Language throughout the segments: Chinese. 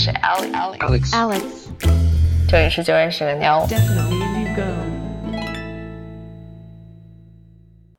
是 Alex，Alex，Alex，这里是就认识个妞。Definitely a new girl.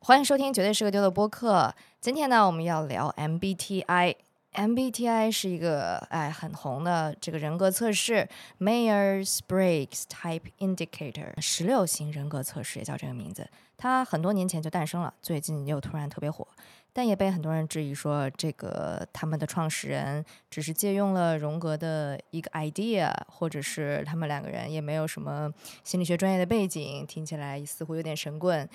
欢迎收听《绝对是个丢》的播客。今天呢，我们要聊 MBTI。MBTI 是一个哎很红的这个人格测试，Myers Briggs Type Indicator，十六型人格测试也叫这个名字。它很多年前就诞生了，最近又突然特别火，但也被很多人质疑说，这个他们的创始人只是借用了荣格的一个 idea，或者是他们两个人也没有什么心理学专业的背景，听起来似乎有点神棍。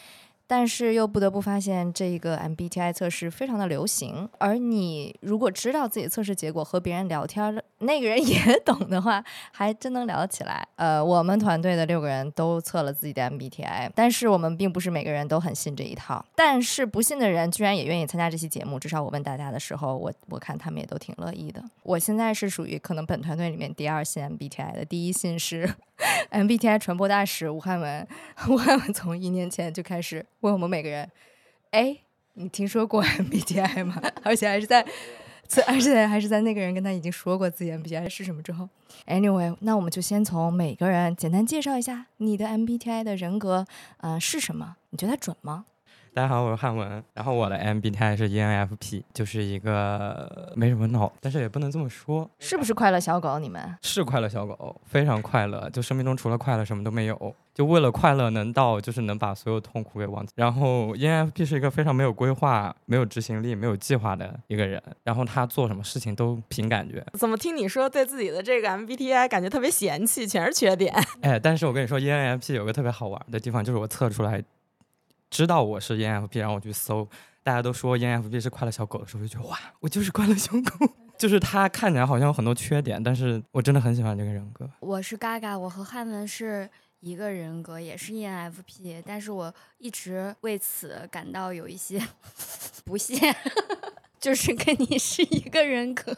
但是又不得不发现，这一个 MBTI 测试非常的流行。而你如果知道自己测试结果和别人聊天，那个人也 懂的话，还真能聊得起来。呃，我们团队的六个人都测了自己的 MBTI，但是我们并不是每个人都很信这一套。但是不信的人居然也愿意参加这期节目，至少我问大家的时候，我我看他们也都挺乐意的。我现在是属于可能本团队里面第二信 MBTI 的，第一信是 MBTI 传播大使吴汉文。吴汉文从一年前就开始问我们每个人：“哎，你听说过 MBTI 吗？” 而且还是在，而且还是在那个人跟他已经说过自己 MBTI 是什么之后。Anyway，那我们就先从每个人简单介绍一下你的 MBTI 的人格，呃，是什么？你觉得它准吗？大家好，我是汉文，然后我的 MBTI 是 ENFP，就是一个没什么脑，但是也不能这么说，是不是快乐小狗？你们是快乐小狗，非常快乐，就生命中除了快乐什么都没有，就为了快乐能到就是能把所有痛苦给忘记。然后 ENFP 是一个非常没有规划、没有执行力、没有计划的一个人，然后他做什么事情都凭感觉。怎么听你说对自己的这个 MBTI 感觉特别嫌弃，全是缺点？哎，但是我跟你说，ENFP 有个特别好玩的地方，就是我测出来。知道我是 ENFP，然后我去搜，大家都说 ENFP 是快乐小狗的时候，就觉得哇，我就是快乐小狗。就是他看起来好像有很多缺点，但是我真的很喜欢这个人格。我是嘎嘎，我和汉文是一个人格，也是 ENFP，但是我一直为此感到有一些 不屑，就是跟你是一个人格。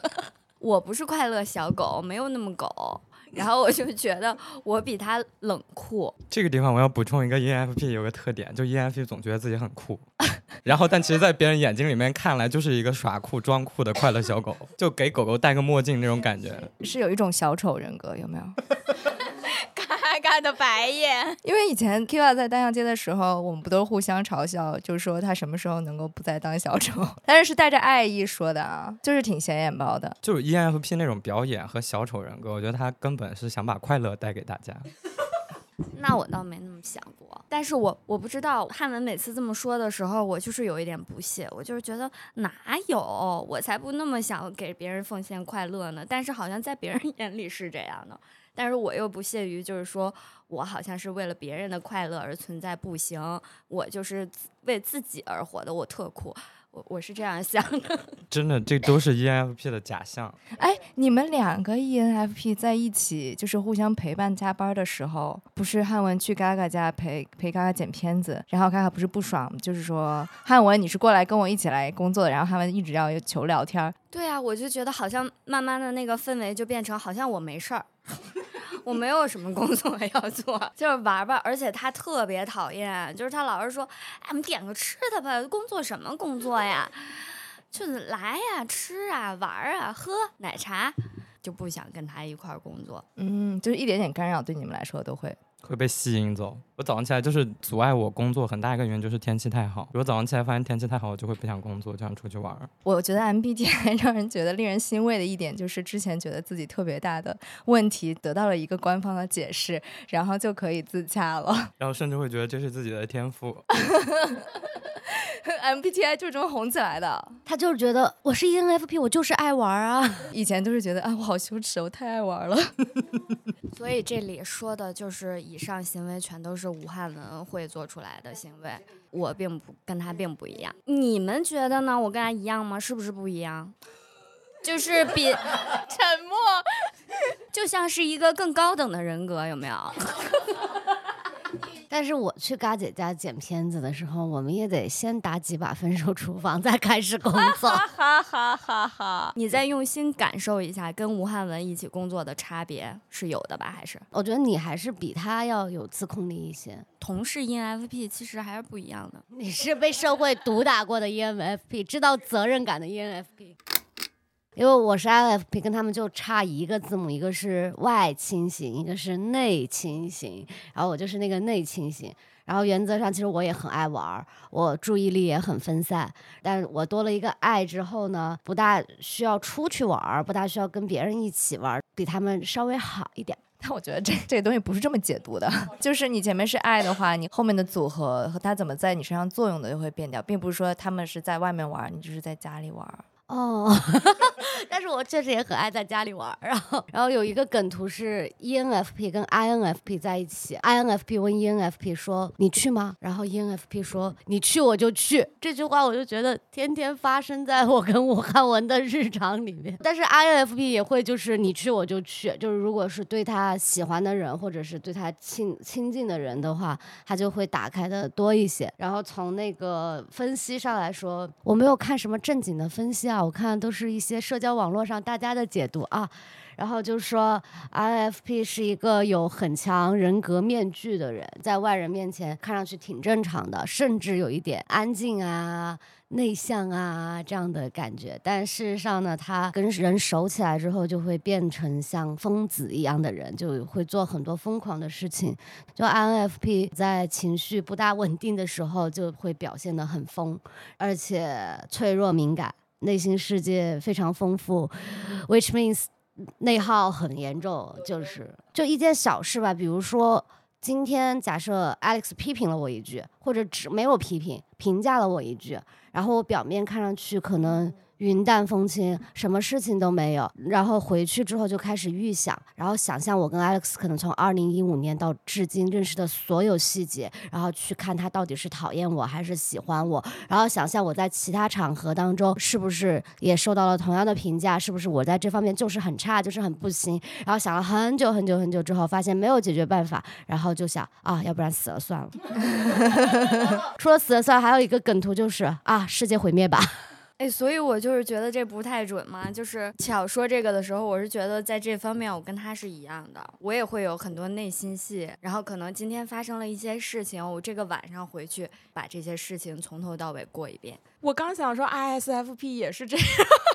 我不是快乐小狗，没有那么狗。然后我就觉得我比他冷酷。这个地方我要补充一个 ENFP 有个特点，就 ENFP 总觉得自己很酷，然后但其实，在别人眼睛里面看来，就是一个耍酷装酷的快乐小狗，就给狗狗戴个墨镜那种感觉。是有一种小丑人格，有没有？嘎嘎的白眼。因为以前 Kiva 在单向街的时候，我们不都互相嘲笑，就是说他什么时候能够不再当小丑，但是是带着爱意说的啊，就是挺显眼包的。就是 ENFP 那种表演和小丑人格，我觉得他根本是想把快乐带给大家。那我倒没那么想过，但是我我不知道汉文每次这么说的时候，我就是有一点不屑，我就是觉得哪有，我才不那么想给别人奉献快乐呢。但是好像在别人眼里是这样的，但是我又不屑于就是说我好像是为了别人的快乐而存在，不行，我就是为自己而活的，我特酷。我我是这样想的，真的，这都是 ENFP 的假象。哎，你们两个 ENFP 在一起，就是互相陪伴加班的时候，不是汉文去嘎嘎家陪陪嘎嘎剪片子，然后嘎嘎不是不爽，就是说汉文你是过来跟我一起来工作的，然后汉文一直要求聊天。对啊，我就觉得好像慢慢的那个氛围就变成好像我没事儿。我没有什么工作 要做，就是玩玩。而且他特别讨厌，就是他老是说：“哎，我们点个吃的吧。”工作什么工作呀？就是来呀，吃啊，玩啊，喝奶茶，就不想跟他一块儿工作。嗯，就是一点点干扰对你们来说都会会被吸引走。我早上起来就是阻碍我工作很大一个原因就是天气太好。如果早上起来发现天气太好，我就会不想工作，就想出去玩。我觉得 MBTI 让人觉得令人欣慰的一点就是之前觉得自己特别大的问题得到了一个官方的解释，然后就可以自洽了。然后甚至会觉得这是自己的天赋。MBTI 就这么红起来的，他就是觉得我是 ENFP，我就是爱玩啊。以前都是觉得啊，我好羞耻，我太爱玩了。所以这里说的就是以上行为全都是武汉文会做出来的行为，我并不跟他并不一样。你们觉得呢？我跟他一样吗？是不是不一样？就是比沉默，就像是一个更高等的人格，有没有？但是我去嘎姐家剪片子的时候，我们也得先打几把分手厨房，再开始工作。哈哈哈哈！你再用心感受一下，跟吴汉文一起工作的差别是有的吧？还是我觉得你还是比他要有自控力一些。同是 ENFP，其实还是不一样的。你是被社会毒打过的 ENFP，知道责任感的 ENFP。因为我是 INFP，跟他们就差一个字母，一个是外倾型，一个是内倾型，然后我就是那个内倾型。然后原则上，其实我也很爱玩儿，我注意力也很分散。但我多了一个爱之后呢，不大需要出去玩儿，不大需要跟别人一起玩儿，比他们稍微好一点。但我觉得这这个东西不是这么解读的，就是你前面是爱的话，你后面的组合和它怎么在你身上作用的就会变掉，并不是说他们是在外面玩，你就是在家里玩。哦，但是我确实也很爱在家里玩儿。然后，然后有一个梗图是 ENFP 跟 INFP 在一起，INFP 问 ENFP 说：“你去吗？”然后 ENFP 说：“你去我就去。”这句话我就觉得天天发生在我跟武汉文的日常里面。但是 INFP 也会就是你去我就去，就是如果是对他喜欢的人或者是对他亲亲近的人的话，他就会打开的多一些。然后从那个分析上来说，我没有看什么正经的分析啊。我看都是一些社交网络上大家的解读啊，然后就说 INFP 是一个有很强人格面具的人，在外人面前看上去挺正常的，甚至有一点安静啊、内向啊这样的感觉。但事实上呢，他跟人熟起来之后，就会变成像疯子一样的人，就会做很多疯狂的事情。就 INFP 在情绪不大稳定的时候，就会表现得很疯，而且脆弱敏感。内心世界非常丰富，which means 内耗很严重，就是就一件小事吧，比如说今天假设 Alex 批评了我一句，或者只没有批评，评价了我一句，然后我表面看上去可能。云淡风轻，什么事情都没有。然后回去之后就开始预想，然后想象我跟 Alex 可能从二零一五年到至今认识的所有细节，然后去看他到底是讨厌我还是喜欢我。然后想象我在其他场合当中是不是也受到了同样的评价，是不是我在这方面就是很差，就是很不行。然后想了很久很久很久之后，发现没有解决办法，然后就想啊，要不然死了算了。除了死了算，还有一个梗图就是啊，世界毁灭吧。哎，所以我就是觉得这不太准嘛。就是巧说这个的时候，我是觉得在这方面我跟他是一样的，我也会有很多内心戏。然后可能今天发生了一些事情，我这个晚上回去把这些事情从头到尾过一遍。我刚想说，ISFP 也是这样，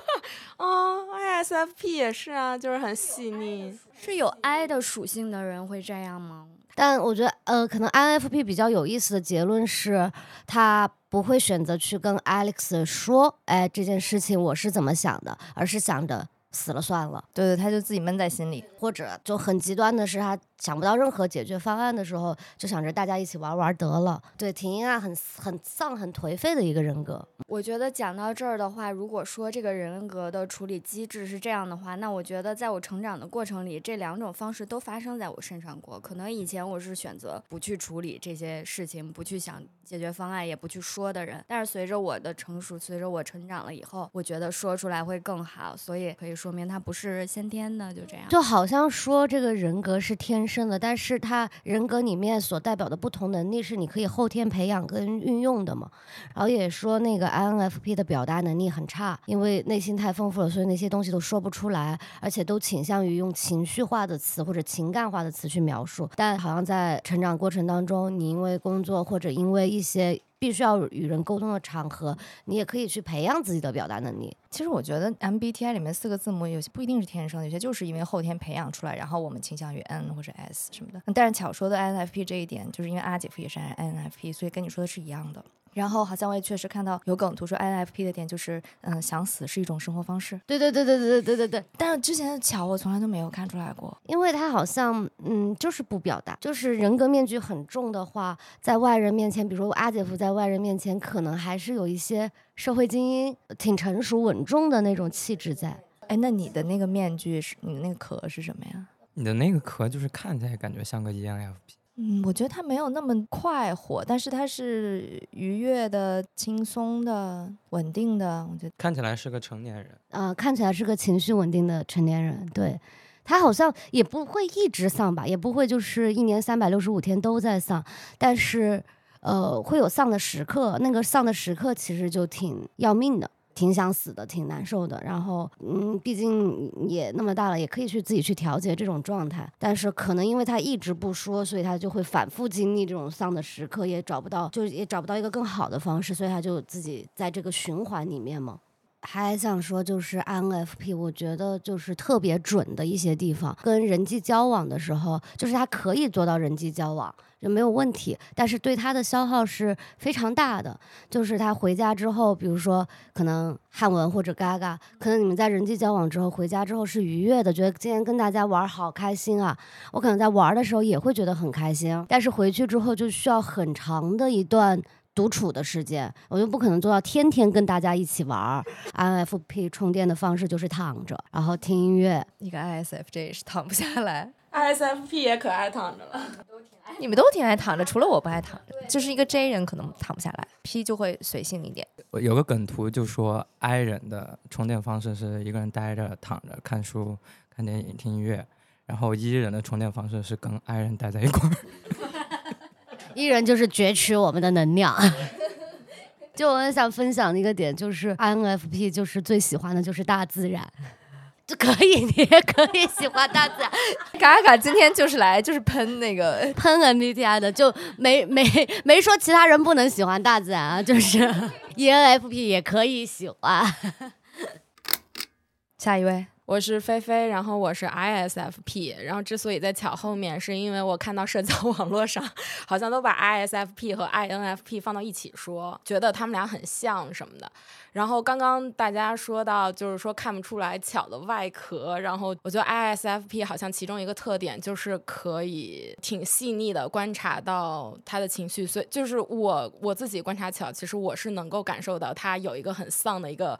嗯，ISFP 也是啊，就是很细腻。是有 I 的属性的人会这样吗？但我觉得，呃，可能 INFP 比较有意思的结论是，他不会选择去跟 Alex 说，哎，这件事情我是怎么想的，而是想着死了算了。对对，他就自己闷在心里，或者就很极端的是他。想不到任何解决方案的时候，就想着大家一起玩玩得了。对，挺阴暗、很很丧、很颓废的一个人格。我觉得讲到这儿的话，如果说这个人格的处理机制是这样的话，那我觉得在我成长的过程里，这两种方式都发生在我身上过。可能以前我是选择不去处理这些事情，不去想解决方案，也不去说的人。但是随着我的成熟，随着我成长了以后，我觉得说出来会更好。所以可以说明他不是先天的，就这样。就好像说这个人格是天。生的，但是他人格里面所代表的不同能力是你可以后天培养跟运用的嘛。然后也说那个 INFP 的表达能力很差，因为内心太丰富了，所以那些东西都说不出来，而且都倾向于用情绪化的词或者情感化的词去描述。但好像在成长过程当中，你因为工作或者因为一些。必须要与人沟通的场合，你也可以去培养自己的表达能力。其实我觉得 MBTI 里面四个字母有些不一定是天生的，有些就是因为后天培养出来，然后我们倾向于 N 或者 S 什么的。但是巧说的 INFP 这一点，就是因为阿姐夫也是 INFP，所以跟你说的是一样的。然后好像我也确实看到有梗图说 INFP 的点就是，嗯，想死是一种生活方式。对对对对对对对对对。但是之前的巧我从来都没有看出来过，因为他好像嗯就是不表达，就是人格面具很重的话，在外人面前，比如说阿姐夫在外人面前，可能还是有一些社会精英，挺成熟稳重的那种气质在。哎，那你的那个面具是你的那个壳是什么呀？你的那个壳就是看起来感觉像个 ENFP。嗯，我觉得他没有那么快活，但是他是愉悦的、轻松的、稳定的。我觉得看起来是个成年人，啊，看起来是个情绪稳定的成年人。对他好像也不会一直丧吧，也不会就是一年三百六十五天都在丧，但是呃，会有丧的时刻。那个丧的时刻其实就挺要命的。挺想死的，挺难受的。然后，嗯，毕竟也那么大了，也可以去自己去调节这种状态。但是，可能因为他一直不说，所以他就会反复经历这种丧的时刻，也找不到，就也找不到一个更好的方式，所以他就自己在这个循环里面嘛。还想说，就是 INFP，我觉得就是特别准的一些地方，跟人际交往的时候，就是他可以做到人际交往。就没有问题，但是对他的消耗是非常大的。就是他回家之后，比如说可能汉文或者嘎嘎，可能你们在人际交往之后回家之后是愉悦的，觉得今天跟大家玩好开心啊。我可能在玩的时候也会觉得很开心，但是回去之后就需要很长的一段独处的时间，我就不可能做到天天跟大家一起玩。INFP 充电的方式就是躺着，然后听音乐。一个 ISFJ 是躺不下来。ISFP 也可爱躺着了，你们都挺爱躺着，除了我不爱躺着。就是一个 J 人可能躺不下来，P 就会随性一点。有个梗图就说 I 人的充电方式是一个人待着、躺着、看书、看电影、听音乐，然后 E 人的充电方式是跟 I 人待在一块儿。E 人就是攫取我们的能量。就我很想分享的一个点就是 INFP 就是最喜欢的就是大自然。就可以，你也可以喜欢大自然。卡卡今天就是来就是喷那个喷 MBTI 的，就没没没说其他人不能喜欢大自然啊，就是 ENFP 也可以喜欢。下一位。我是菲菲，然后我是 ISFP，然后之所以在巧后面，是因为我看到社交网络上好像都把 ISFP 和 INFP 放到一起说，觉得他们俩很像什么的。然后刚刚大家说到，就是说看不出来巧的外壳，然后我觉得 ISFP 好像其中一个特点就是可以挺细腻的观察到他的情绪，所以就是我我自己观察巧，其实我是能够感受到他有一个很丧的一个。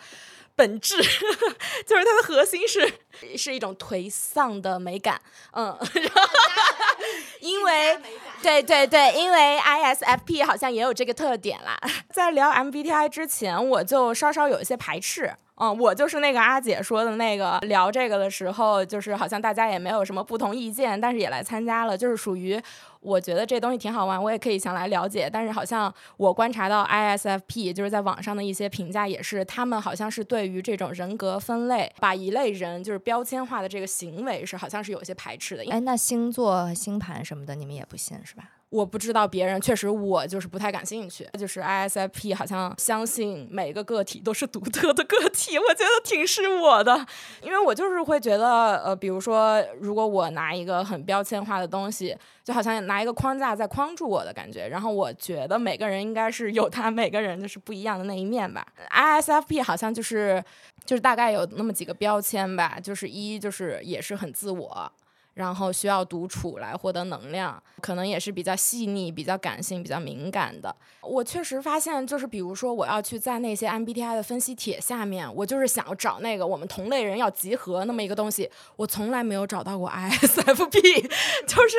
本质 就是它的核心是是一种颓丧的美感，嗯，因为对对对，因为 ISFP 好像也有这个特点啦。在聊 MBTI 之前，我就稍稍有一些排斥。嗯，我就是那个阿姐说的那个，聊这个的时候，就是好像大家也没有什么不同意见，但是也来参加了，就是属于我觉得这东西挺好玩，我也可以想来了解。但是好像我观察到 ISFP 就是在网上的一些评价也是，他们好像是对于这种人格分类，把一类人就是标签化的这个行为是好像是有些排斥的。哎，那星座、星盘什么的，你们也不信是吧？我不知道别人，确实我就是不太感兴趣。就是 ISFP 好像相信每个个体都是独特的个体，我觉得挺是我的，因为我就是会觉得，呃，比如说，如果我拿一个很标签化的东西，就好像拿一个框架在框住我的感觉。然后我觉得每个人应该是有他每个人就是不一样的那一面吧。ISFP 好像就是就是大概有那么几个标签吧，就是一就是也是很自我。然后需要独处来获得能量，可能也是比较细腻、比较感性、比较敏感的。我确实发现，就是比如说，我要去在那些 MBTI 的分析帖下面，我就是想要找那个我们同类人要集合那么一个东西，我从来没有找到过 ISFP，就是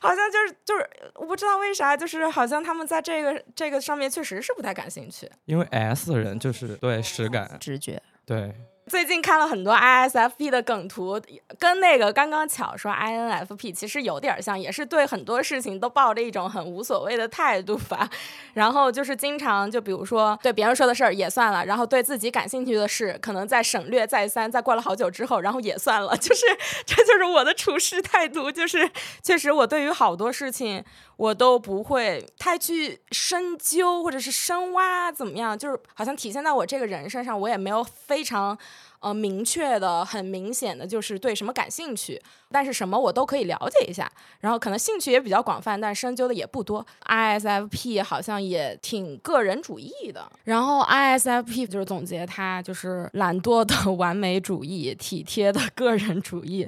好像就是就是我不知道为啥，就是好像他们在这个这个上面确实是不太感兴趣。因为 S 人就是对实感、直觉，对。最近看了很多 ISFP 的梗图，跟那个刚刚巧说 INFP 其实有点像，也是对很多事情都抱着一种很无所谓的态度吧。然后就是经常就比如说对别人说的事儿也算了，然后对自己感兴趣的事，可能在省略再三，在过了好久之后，然后也算了。就是这就是我的处事态度，就是确实我对于好多事情我都不会太去深究或者是深挖怎么样，就是好像体现在我这个人身上，我也没有非常。呃，明确的、很明显的就是对什么感兴趣，但是什么我都可以了解一下，然后可能兴趣也比较广泛，但深究的也不多。ISFP 好像也挺个人主义的，然后 ISFP 就是总结他就是懒惰的 完美主义、体贴的个人主义。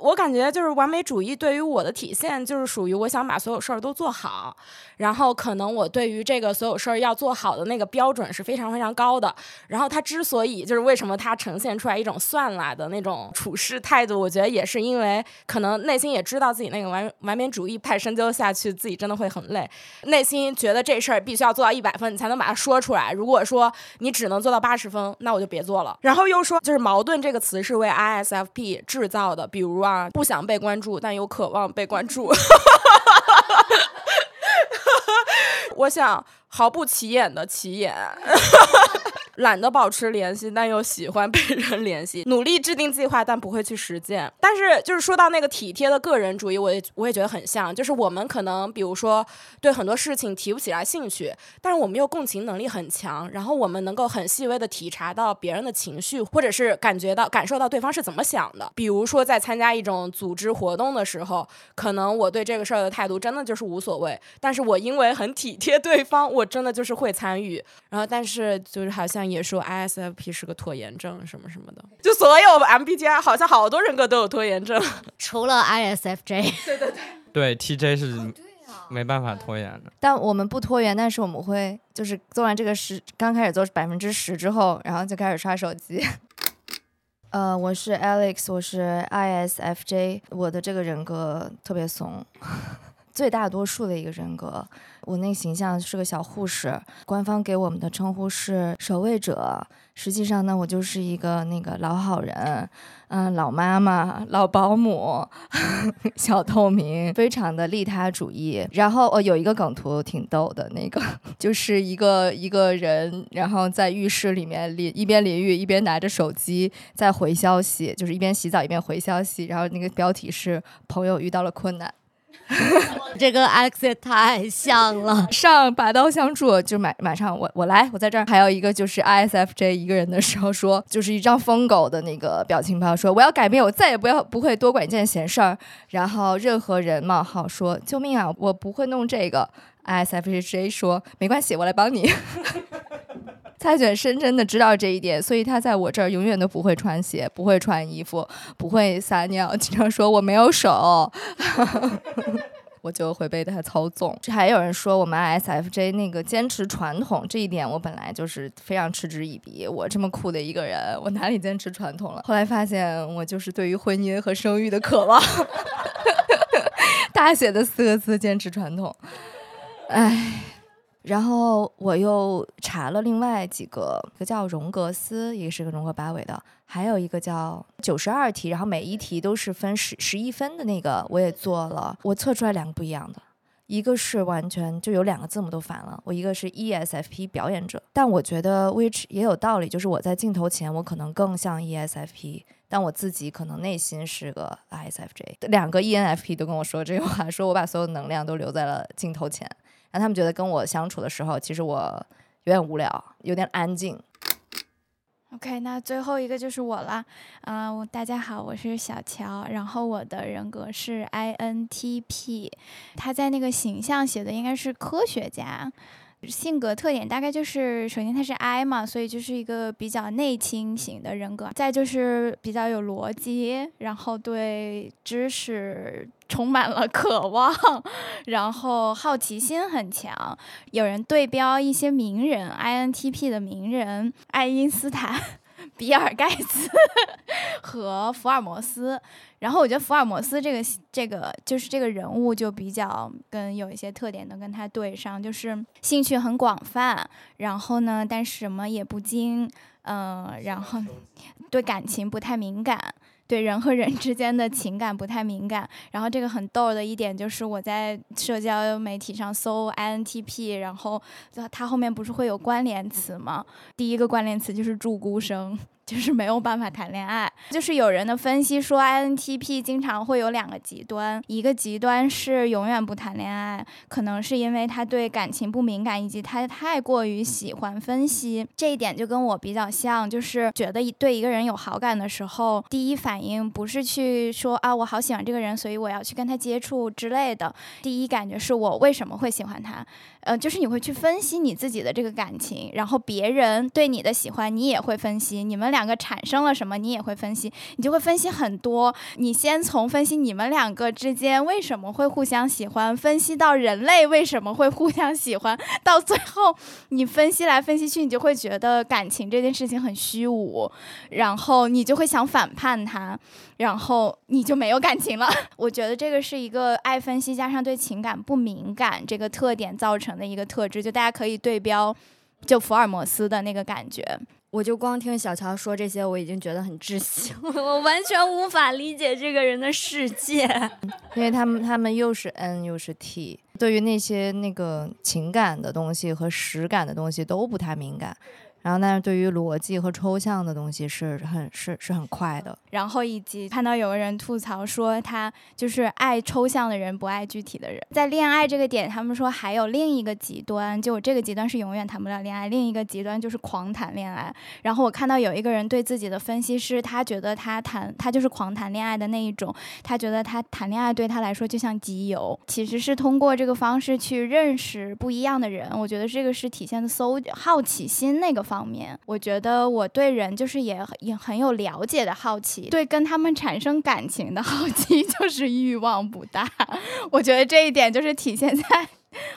我感觉就是完美主义对于我的体现，就是属于我想把所有事儿都做好，然后可能我对于这个所有事儿要做好的那个标准是非常非常高的。然后他之所以就是为什么他呈现出来一种算了的那种处事态度，我觉得也是因为可能内心也知道自己那个完完美主义太深究下去，自己真的会很累。内心觉得这事儿必须要做到一百分，你才能把它说出来。如果说你只能做到八十分，那我就别做了。然后又说，就是矛盾这个词是为 ISFP 制造的，比如啊。啊，不想被关注，但又渴望被关注。我想毫不起眼的起眼。懒得保持联系，但又喜欢被人联系，努力制定计划，但不会去实践。但是就是说到那个体贴的个人主义，我也我也觉得很像，就是我们可能比如说对很多事情提不起来兴趣，但是我们又共情能力很强，然后我们能够很细微的体察到别人的情绪，或者是感觉到感受到对方是怎么想的。比如说在参加一种组织活动的时候，可能我对这个事儿的态度真的就是无所谓，但是我因为很体贴对方，我真的就是会参与。然后但是就是好像也说 ISFP 是个拖延症什么什么的，就所有 MBTI 好像好多人格都有拖延症。除了 ISFJ，对 TJ 是没办法拖延的。但我们不拖延，但是我们会就是做完这个十，刚开始做百分之十之后，然后就开始刷手机。呃，我是 Alex，我是 ISFJ，我的这个人格特别怂，最大多数的一个人格。我那个形象是个小护士，官方给我们的称呼是守卫者。实际上呢，我就是一个那个老好人，嗯，老妈妈、老保姆、小透明，非常的利他主义。然后哦，有一个梗图挺逗的，那个 就是一个一个人，然后在浴室里面淋一边淋浴一边拿着手机在回消息，就是一边洗澡一边回消息。然后那个标题是“朋友遇到了困难”。这跟 X 也太像了。上拔刀相助，就马马上我我来，我在这儿。还有一个就是 ISFJ 一个人的时候说，就是一张疯狗的那个表情包，说我要改变，我再也不要不会多管一件闲事儿。然后任何人冒号说救命啊，我不会弄这个。ISFJ 说没关系，我来帮你。蔡卷深深的知道这一点，所以他在我这儿永远都不会穿鞋，不会穿衣服，不会撒尿，经常说我没有手，我就会被他操纵。这还有人说我们 ISFJ 那个坚持传统这一点，我本来就是非常嗤之以鼻。我这么酷的一个人，我哪里坚持传统了？后来发现我就是对于婚姻和生育的渴望，大写的四个字：坚持传统。唉。然后我又查了另外几个，一个叫荣格斯，一个是个荣格八维的，还有一个叫九十二题，然后每一题都是分十十一分的那个，我也做了，我测出来两个不一样的，一个是完全就有两个字母都反了，我一个是 ESFP 表演者，但我觉得 which 也有道理，就是我在镜头前我可能更像 ESFP，但我自己可能内心是个 ISFJ，两个 ENFP 都跟我说这句话，说我把所有能量都留在了镜头前。让他们觉得跟我相处的时候，其实我有点无聊，有点安静。OK，那最后一个就是我了，啊、我大家好，我是小乔，然后我的人格是 INTP，他在那个形象写的应该是科学家，性格特点大概就是，首先他是 I 嘛，所以就是一个比较内倾型的人格，再就是比较有逻辑，然后对知识充满了渴望，然后好奇心很强。有人对标一些名人，INTP 的名人，爱因斯坦。比尔盖茨 和福尔摩斯，然后我觉得福尔摩斯这个这个就是这个人物就比较跟有一些特点能跟他对上，就是兴趣很广泛，然后呢，但是什么也不精，嗯、然后对感情不太敏感。对人和人之间的情感不太敏感，然后这个很逗的一点就是我在社交媒体上搜 INTP，然后它后面不是会有关联词吗？第一个关联词就是注孤生，就是没有办法谈恋爱。就是有人的分析说，INTP 经常会有两个极端，一个极端是永远不谈恋爱，可能是因为他对感情不敏感，以及他太过于喜欢分析。这一点就跟我比较像，就是觉得对一个人有好感的时候，第一反应不是去说啊我好喜欢这个人，所以我要去跟他接触之类的。第一感觉是我为什么会喜欢他。呃，就是你会去分析你自己的这个感情，然后别人对你的喜欢，你也会分析，你们俩两个产生了什么，你也会分析，你就会分析很多。你先从分析你们两个之间为什么会互相喜欢，分析到人类为什么会互相喜欢，到最后你分析来分析去，你就会觉得感情这件事情很虚无，然后你就会想反叛他。然后你就没有感情了。我觉得这个是一个爱分析加上对情感不敏感这个特点造成的一个特质，就大家可以对标，就福尔摩斯的那个感觉。我就光听小乔说这些，我已经觉得很窒息，我完全无法理解这个人的世界。因为他们他们又是 N 又是 T，对于那些那个情感的东西和实感的东西都不太敏感。然后但是对于逻辑和抽象的东西是很是是很快的。然后以及看到有个人吐槽说他就是爱抽象的人不爱具体的人，在恋爱这个点，他们说还有另一个极端，就这个极端是永远谈不了恋爱，另一个极端就是狂谈恋爱。然后我看到有一个人对自己的分析是，他觉得他谈他就是狂谈恋爱的那一种，他觉得他谈恋爱对他来说就像集邮，其实是通过这个方式去认识不一样的人。我觉得这个是体现的搜好奇心那个方面。我觉得我对人就是也也很有了解的好奇。对跟他们产生感情的好奇 就是欲望不大，我觉得这一点就是体现在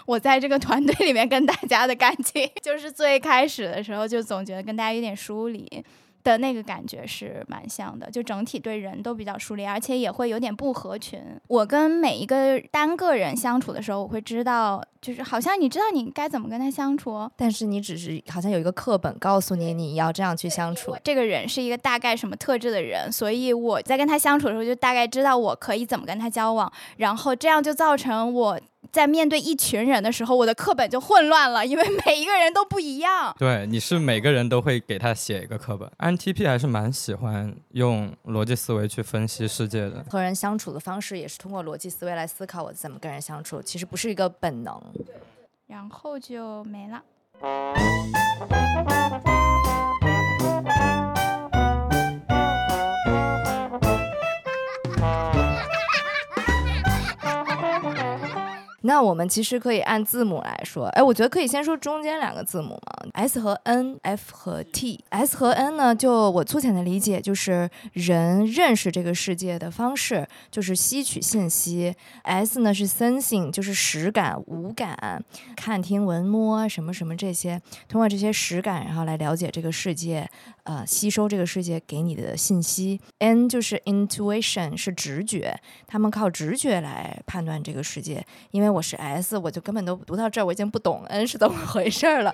我在这个团队里面跟大家的感情，就是最开始的时候就总觉得跟大家有点疏离。的那个感觉是蛮像的，就整体对人都比较疏离，而且也会有点不合群。我跟每一个单个人相处的时候，我会知道，就是好像你知道你该怎么跟他相处，但是你只是好像有一个课本告诉你你要这样去相处。这个人是一个大概什么特质的人，所以我在跟他相处的时候，就大概知道我可以怎么跟他交往，然后这样就造成我。在面对一群人的时候，我的课本就混乱了，因为每一个人都不一样。对，你是每个人都会给他写一个课本。INTP 还是蛮喜欢用逻辑思维去分析世界的。和人相处的方式也是通过逻辑思维来思考我怎么跟人相处，其实不是一个本能。然后就没了。那我们其实可以按字母来说，哎，我觉得可以先说中间两个字母嘛，S 和 N，F 和 T。S 和 N 呢，就我粗浅的理解，就是人认识这个世界的方式，就是吸取信息。S 呢是 sensing，就是实感、五感，看、听、闻、摸什么什么这些，通过这些实感，然后来了解这个世界。呃，吸收这个世界给你的信息，N 就是 intuition，是直觉，他们靠直觉来判断这个世界。因为我是 S，我就根本都读到这儿，我已经不懂 N 是怎么回事了。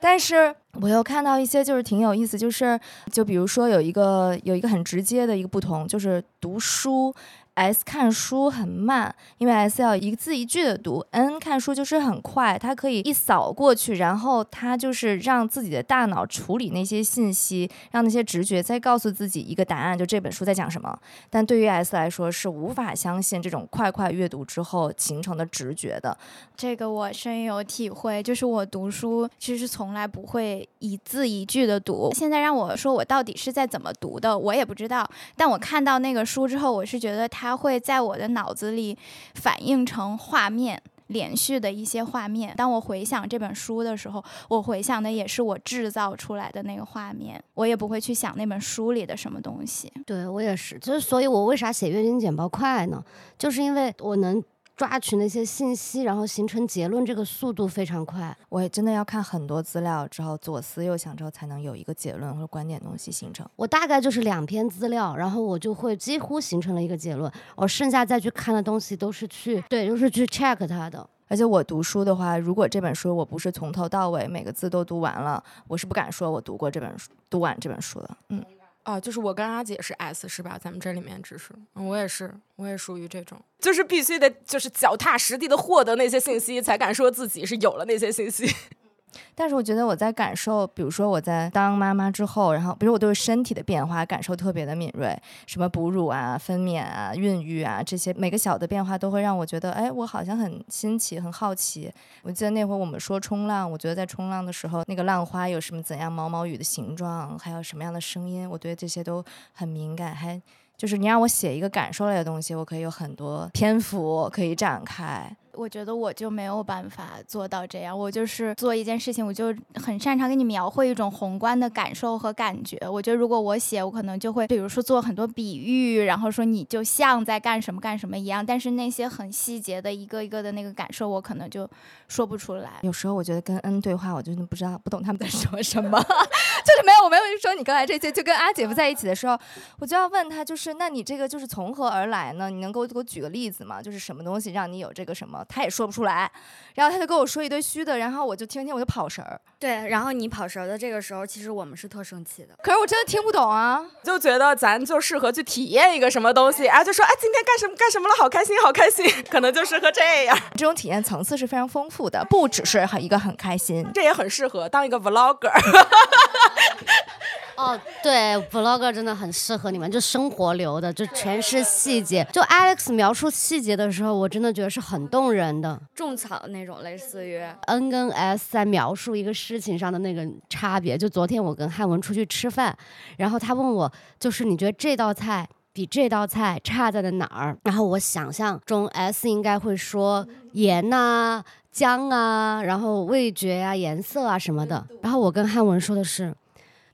但是我又看到一些就是挺有意思，就是就比如说有一个有一个很直接的一个不同，就是读书。S 看书很慢，因为 S 要一字一句的读；N 看书就是很快，它可以一扫过去，然后它就是让自己的大脑处理那些信息，让那些直觉再告诉自己一个答案，就这本书在讲什么。但对于 S 来说，是无法相信这种快快阅读之后形成的直觉的。这个我深有体会，就是我读书其实从来不会一字一句的读。现在让我说我到底是在怎么读的，我也不知道。但我看到那个书之后，我是觉得它。它会在我的脑子里反映成画面，连续的一些画面。当我回想这本书的时候，我回想的也是我制造出来的那个画面，我也不会去想那本书里的什么东西。对我也是，就是所以，我为啥写阅读简报快呢？就是因为我能。抓取那些信息，然后形成结论，这个速度非常快。我也真的要看很多资料之后，左思右想之后，才能有一个结论或者观点东西形成。我大概就是两篇资料，然后我就会几乎形成了一个结论。我剩下再去看的东西都是去对，就是去 check 它的。而且我读书的话，如果这本书我不是从头到尾每个字都读完了，我是不敢说我读过这本书、读完这本书的。嗯。啊，就是我跟阿姐是 S 是吧？咱们这里面只是，我也是，我也属于这种，就是必须得就是脚踏实地的获得那些信息，才敢说自己是有了那些信息。但是我觉得我在感受，比如说我在当妈妈之后，然后比如我对身体的变化感受特别的敏锐，什么哺乳啊、分娩啊、孕育啊这些每个小的变化都会让我觉得，哎，我好像很新奇、很好奇。我记得那会儿我们说冲浪，我觉得在冲浪的时候，那个浪花有什么怎样毛毛雨的形状，还有什么样的声音，我对这些都很敏感。还就是你让我写一个感受类的东西，我可以有很多篇幅可以展开。我觉得我就没有办法做到这样。我就是做一件事情，我就很擅长给你描绘一种宏观的感受和感觉。我觉得如果我写，我可能就会，比如说做很多比喻，然后说你就像在干什么干什么一样。但是那些很细节的一个一个的那个感受，我可能就说不出来。有时候我觉得跟 N 对话，我真的不知道不懂他们在说什么，就是没有我没有说你刚才这些，就跟阿姐夫在一起的时候，我就要问他，就是那你这个就是从何而来呢？你能给我给我举个例子吗？就是什么东西让你有这个什么？他也说不出来，然后他就跟我说一堆虚的，然后我就听听我就跑神儿。对，然后你跑神儿的这个时候，其实我们是特生气的。可是我真的听不懂啊！就觉得咱就适合去体验一个什么东西，哎，就说哎，今天干什么干什么了，好开心，好开心，可能就适合这样。这种体验层次是非常丰富的，不只是很一个很开心。这也很适合当一个 vlogger。哦，对，vlogger 真的很适合你们，就生活流的，就全是细节。就 Alex 描述细节的时候，我真的觉得是很动人的。种草那种，类似于 N 跟 S 在描述一个事情上的那个差别。就昨天我跟汉文出去吃饭，然后他问我，就是你觉得这道菜比这道菜差在了哪儿？然后我想象中 S 应该会说盐呐、姜啊，然后味觉啊、颜色啊什么的。然后我跟汉文说的是。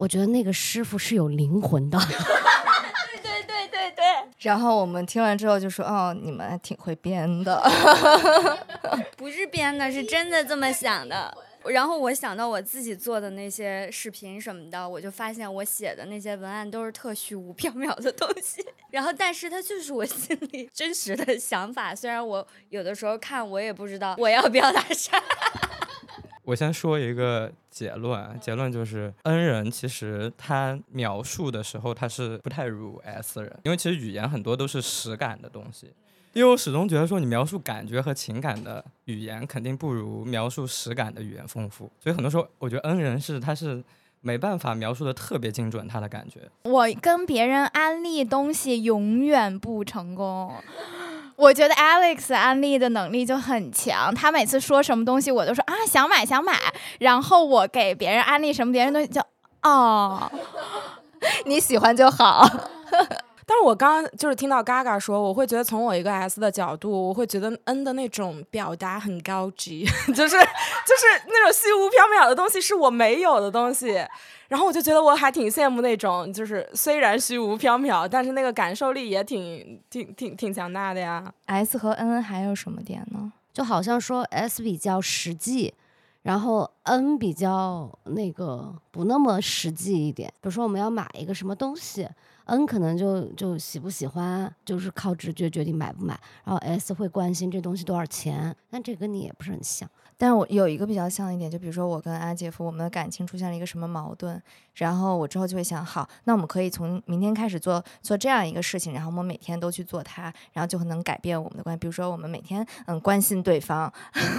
我觉得那个师傅是有灵魂的。对对对对对。然后我们听完之后就说：“哦，你们挺会编的。”不是编的，是真的这么想的。然后我想到我自己做的那些视频什么的，我就发现我写的那些文案都是特虚无缥缈的东西。然后，但是它就是我心里真实的想法。虽然我有的时候看，我也不知道我要表达啥。我先说一个结论，结论就是 N 人其实他描述的时候他是不太如 S 人，因为其实语言很多都是实感的东西。因为我始终觉得说你描述感觉和情感的语言肯定不如描述实感的语言丰富，所以很多时候我觉得 N 人是他是没办法描述的特别精准他的感觉。我跟别人安利东西永远不成功。我觉得 Alex 安利的能力就很强，他每次说什么东西，我都说啊想买想买，然后我给别人安利什么，别人都就哦，你喜欢就好。但是我刚刚就是听到嘎嘎说，我会觉得从我一个 S 的角度，我会觉得 N 的那种表达很高级，就是就是那种虚无缥缈的东西是我没有的东西。然后我就觉得我还挺羡慕那种，就是虽然虚无缥缈，但是那个感受力也挺挺挺挺强大的呀。S 和 N 还有什么点呢？就好像说 S 比较实际，然后 N 比较那个不那么实际一点。比如说我们要买一个什么东西，N 可能就就喜不喜欢，就是靠直觉决定买不买。然后 S 会关心这东西多少钱，但这跟你也不是很像。但是我有一个比较像的一点，就比如说我跟阿姐夫，我们的感情出现了一个什么矛盾，然后我之后就会想，好，那我们可以从明天开始做做这样一个事情，然后我们每天都去做它，然后就能改变我们的关系。比如说我们每天嗯关心对方，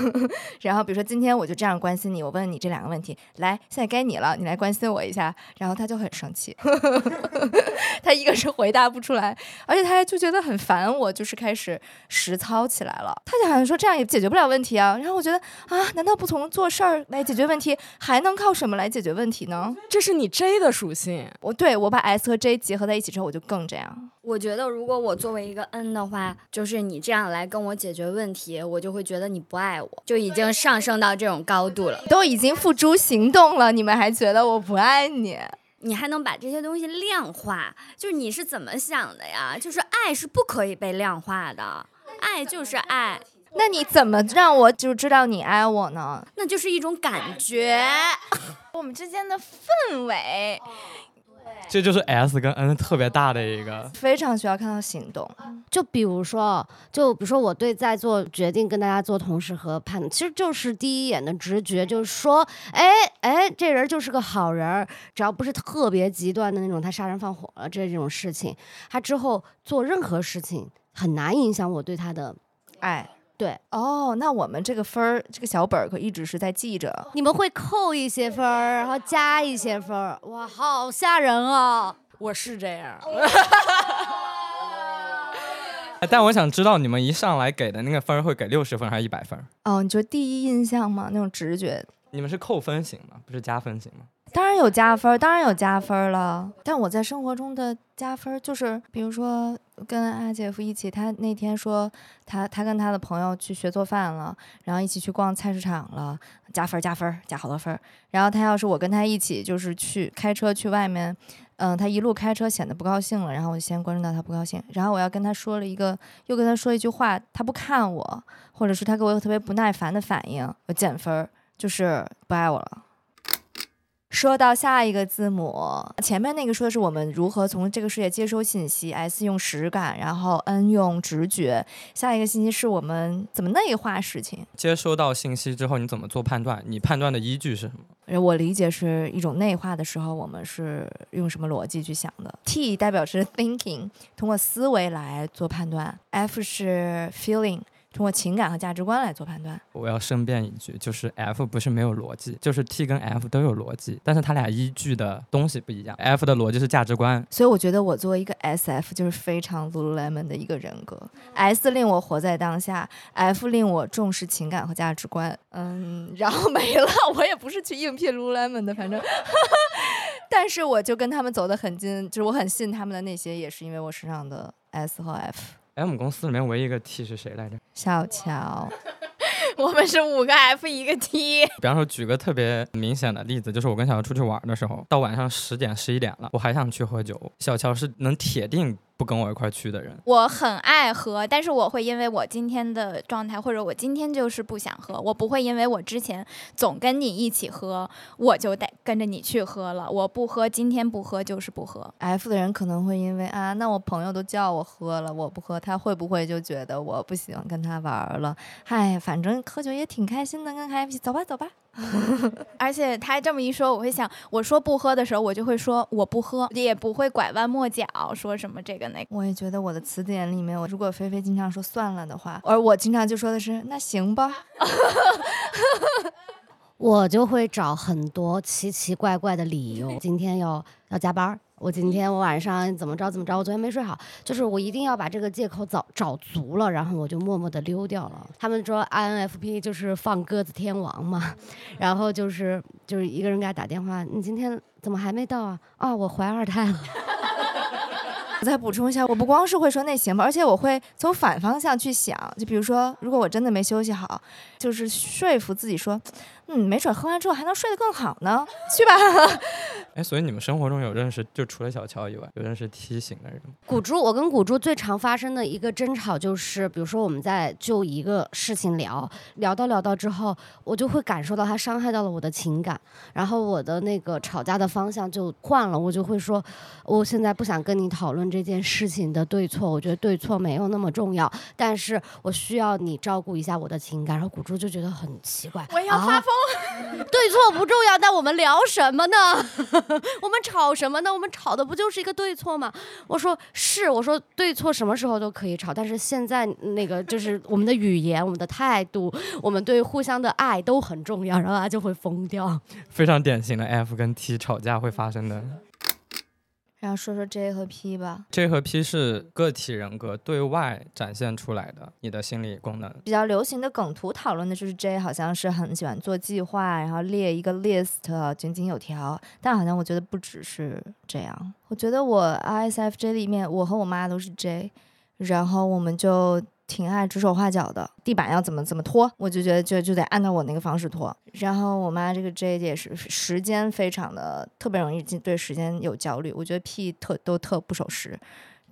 然后比如说今天我就这样关心你，我问你这两个问题，来，现在该你了，你来关心我一下，然后他就很生气，他一个是回答不出来，而且他就觉得很烦我，就是开始实操起来了，他就好像说这样也解决不了问题啊，然后我觉得。啊，难道不从做事儿来解决问题，还能靠什么来解决问题呢？这是你 J 的属性。我对我把 S 和 J 结合在一起之后，我就更这样。我觉得如果我作为一个 N 的话，就是你这样来跟我解决问题，我就会觉得你不爱我，就已经上升到这种高度了。都已经付诸行动了，你们还觉得我不爱你？你还能把这些东西量化？就是你是怎么想的呀？就是爱是不可以被量化的，爱就是爱。那你怎么让我就知道你爱我呢？那就是一种感觉，我们之间的氛围。这就是 S 跟 N 特别大的一个，非常需要看到行动。就比如说，就比如说我对在做决定跟大家做同事和判，其实就是第一眼的直觉，就是说，哎哎，这人就是个好人，只要不是特别极端的那种，他杀人放火了这这种事情，他之后做任何事情很难影响我对他的爱。对哦，那我们这个分儿，这个小本儿可一直是在记着。你们会扣一些分儿，然后加一些分儿，哇，好吓人啊！我是这样。但我想知道你们一上来给的那个分儿会给六十分还是一百分？哦，你觉得第一印象吗？那种直觉？你们是扣分型吗？不是加分型吗？当然有加分，当然有加分了。但我在生活中的加分就是，比如说跟阿姐夫一起，他那天说他他跟他的朋友去学做饭了，然后一起去逛菜市场了，加分加分加好多分。然后他要是我跟他一起就是去开车去外面，嗯，他一路开车显得不高兴了，然后我就先关注到他不高兴。然后我要跟他说了一个，又跟他说一句话，他不看我，或者是他给我特别不耐烦的反应，我减分，就是不爱我了。说到下一个字母，前面那个说的是我们如何从这个世界接收信息，S 用实感，然后 N 用直觉。下一个信息是我们怎么内化事情。接收到信息之后，你怎么做判断？你判断的依据是什么？我理解是一种内化的时候，我们是用什么逻辑去想的？T 代表是 thinking，通过思维来做判断。F 是 feeling。通过情感和价值观来做判断。我要申辩一句，就是 F 不是没有逻辑，就是 T 跟 F 都有逻辑，但是它俩依据的东西不一样。F 的逻辑是价值观，所以我觉得我作为一个 SF 就是非常 Lululemon 的一个人格。S 令我活在当下，F 令我重视情感和价值观。嗯，然后没了。我也不是去应聘 Lululemon 的，反正，但是我就跟他们走得很近，就是我很信他们的那些，也是因为我身上的 S 和 F。M 公司里面唯一一个 T 是谁来着？小乔。我们是五个 F 一个 T。比方说，举个特别明显的例子，就是我跟小乔出去玩的时候，到晚上十点、十一点了，我还想去喝酒。小乔是能铁定。不跟我一块去的人，我很爱喝，但是我会因为我今天的状态，或者我今天就是不想喝，我不会因为我之前总跟你一起喝，我就得跟着你去喝了。我不喝，今天不喝就是不喝。F 的人可能会因为啊，那我朋友都叫我喝了，我不喝，他会不会就觉得我不喜欢跟他玩了？嗨，反正喝酒也挺开心的，跟 Happy 走吧走吧。而且他这么一说，我会想，我说不喝的时候，我就会说我不喝，也不会拐弯抹角说什么这个那个。我也觉得我的词典里面，我如果菲菲经常说算了的话，而我经常就说的是那行吧 我就会找很多奇奇怪怪的理由，今天要要加班。我今天我晚上怎么着怎么着？我昨天没睡好，就是我一定要把这个借口找找足了，然后我就默默的溜掉了。他们说 INFP 就是放鸽子天王嘛，然后就是就是一个人给他打电话，你今天怎么还没到啊？啊，我怀二胎了。我再补充一下，我不光是会说那行吧，而且我会从反方向去想，就比如说，如果我真的没休息好，就是说服自己说。嗯，没准喝完之后还能睡得更好呢。去吧。哎，所以你们生活中有认识，就除了小乔以外，有认识梯形的人吗？古珠，我跟古珠最常发生的一个争吵就是，比如说我们在就一个事情聊，聊到聊到之后，我就会感受到他伤害到了我的情感，然后我的那个吵架的方向就换了，我就会说，我现在不想跟你讨论这件事情的对错，我觉得对错没有那么重要，但是我需要你照顾一下我的情感。然后古珠就觉得很奇怪，我要发疯。对错不重要，但我们聊什么呢？我们吵什么呢？我们吵的不就是一个对错吗？我说是，我说对错什么时候都可以吵，但是现在那个就是我们的语言、我们的态度、我们对互相的爱都很重要，然后他就会疯掉。非常典型的 F 跟 T 吵架会发生的。然后说说 J 和 P 吧。J 和 P 是个体人格对外展现出来的你的心理功能。比较流行的梗图讨论的就是 J 好像是很喜欢做计划，然后列一个 list，井井有条。但好像我觉得不只是这样。我觉得我 ISFJ 里面，我和我妈都是 J，然后我们就。挺爱指手画脚的，地板要怎么怎么拖，我就觉得就就得按照我那个方式拖。然后我妈这个 J 也是时间非常的特别容易对时间有焦虑，我觉得 P 特都特不守时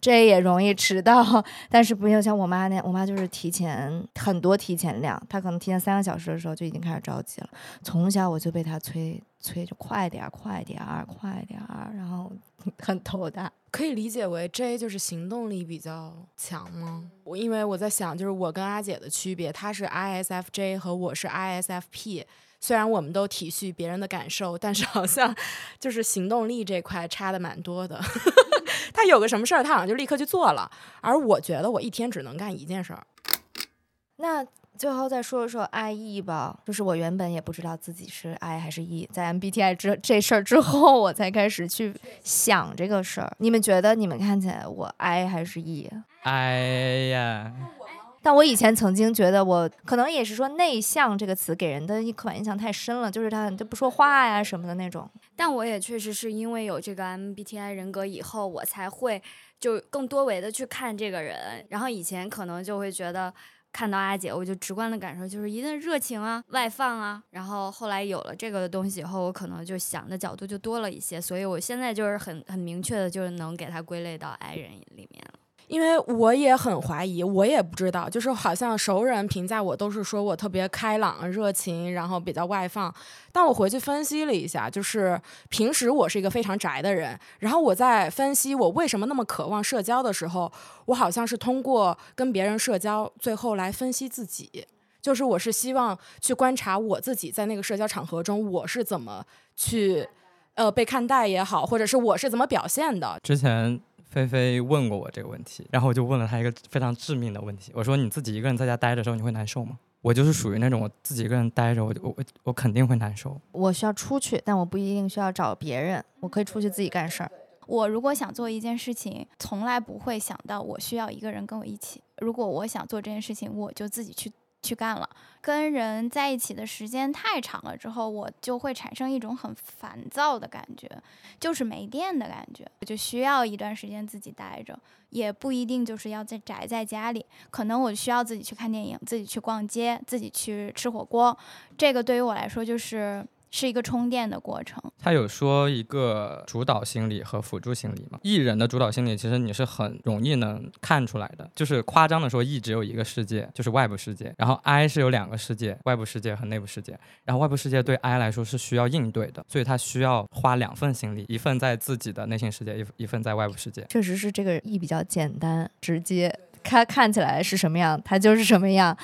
，J 也容易迟到，但是不用像我妈那样，我妈就是提前很多提前量，她可能提前三个小时的时候就已经开始着急了。从小我就被她催催着快点儿快点儿快点儿然后很头大。可以理解为 J 就是行动力比较强吗？我因为我在想，就是我跟阿姐的区别，她是 ISFJ 和我是 ISFP。虽然我们都体恤别人的感受，但是好像就是行动力这块差的蛮多的。他有个什么事儿，他好像就立刻去做了，而我觉得我一天只能干一件事儿。那。最后再说说 I E 吧，就是我原本也不知道自己是 I 还是 E，在 M B T I 之这事儿之后，我才开始去想这个事儿。你们觉得你们看起来我 I 还是 E？I 呀，但我以前曾经觉得我可能也是说内向这个词给人的刻板印象太深了，就是他就不说话呀什么的那种。但我也确实是因为有这个 M B T I 人格以后，我才会就更多维的去看这个人，然后以前可能就会觉得。看到阿姐，我就直观的感受就是一定热情啊，外放啊。然后后来有了这个东西以后，我可能就想的角度就多了一些，所以我现在就是很很明确的，就是能给它归类到 I 人里面了。因为我也很怀疑，我也不知道，就是好像熟人评价我都是说我特别开朗、热情，然后比较外放。但我回去分析了一下，就是平时我是一个非常宅的人，然后我在分析我为什么那么渴望社交的时候，我好像是通过跟别人社交，最后来分析自己。就是我是希望去观察我自己在那个社交场合中我是怎么去，呃，被看待也好，或者是我是怎么表现的。之前菲菲问过我这个问题，然后我就问了她一个非常致命的问题，我说你自己一个人在家待着时候，你会难受吗？我就是属于那种我自己一个人待着，我我我我肯定会难受。我需要出去，但我不一定需要找别人，我可以出去自己干事儿。我如果想做一件事情，从来不会想到我需要一个人跟我一起。如果我想做这件事情，我就自己去。去干了，跟人在一起的时间太长了之后，我就会产生一种很烦躁的感觉，就是没电的感觉，我就需要一段时间自己待着，也不一定就是要在宅在家里，可能我需要自己去看电影，自己去逛街，自己去吃火锅，这个对于我来说就是。是一个充电的过程。他有说一个主导心理和辅助心理嘛？艺人的主导心理其实你是很容易能看出来的，就是夸张的说，E 只有一个世界，就是外部世界，然后 I 是有两个世界，外部世界和内部世界，然后外部世界对 I 来说是需要应对的，所以他需要花两份心力，一份在自己的内心世界，一一份在外部世界。确实是这个 E 比较简单直接。他看起来是什么样，他就是什么样。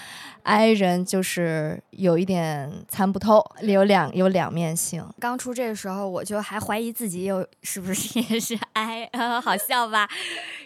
I 人就是有一点参不透，有两有两面性。刚出这个时候，我就还怀疑自己有是不是也是 I，好笑吧？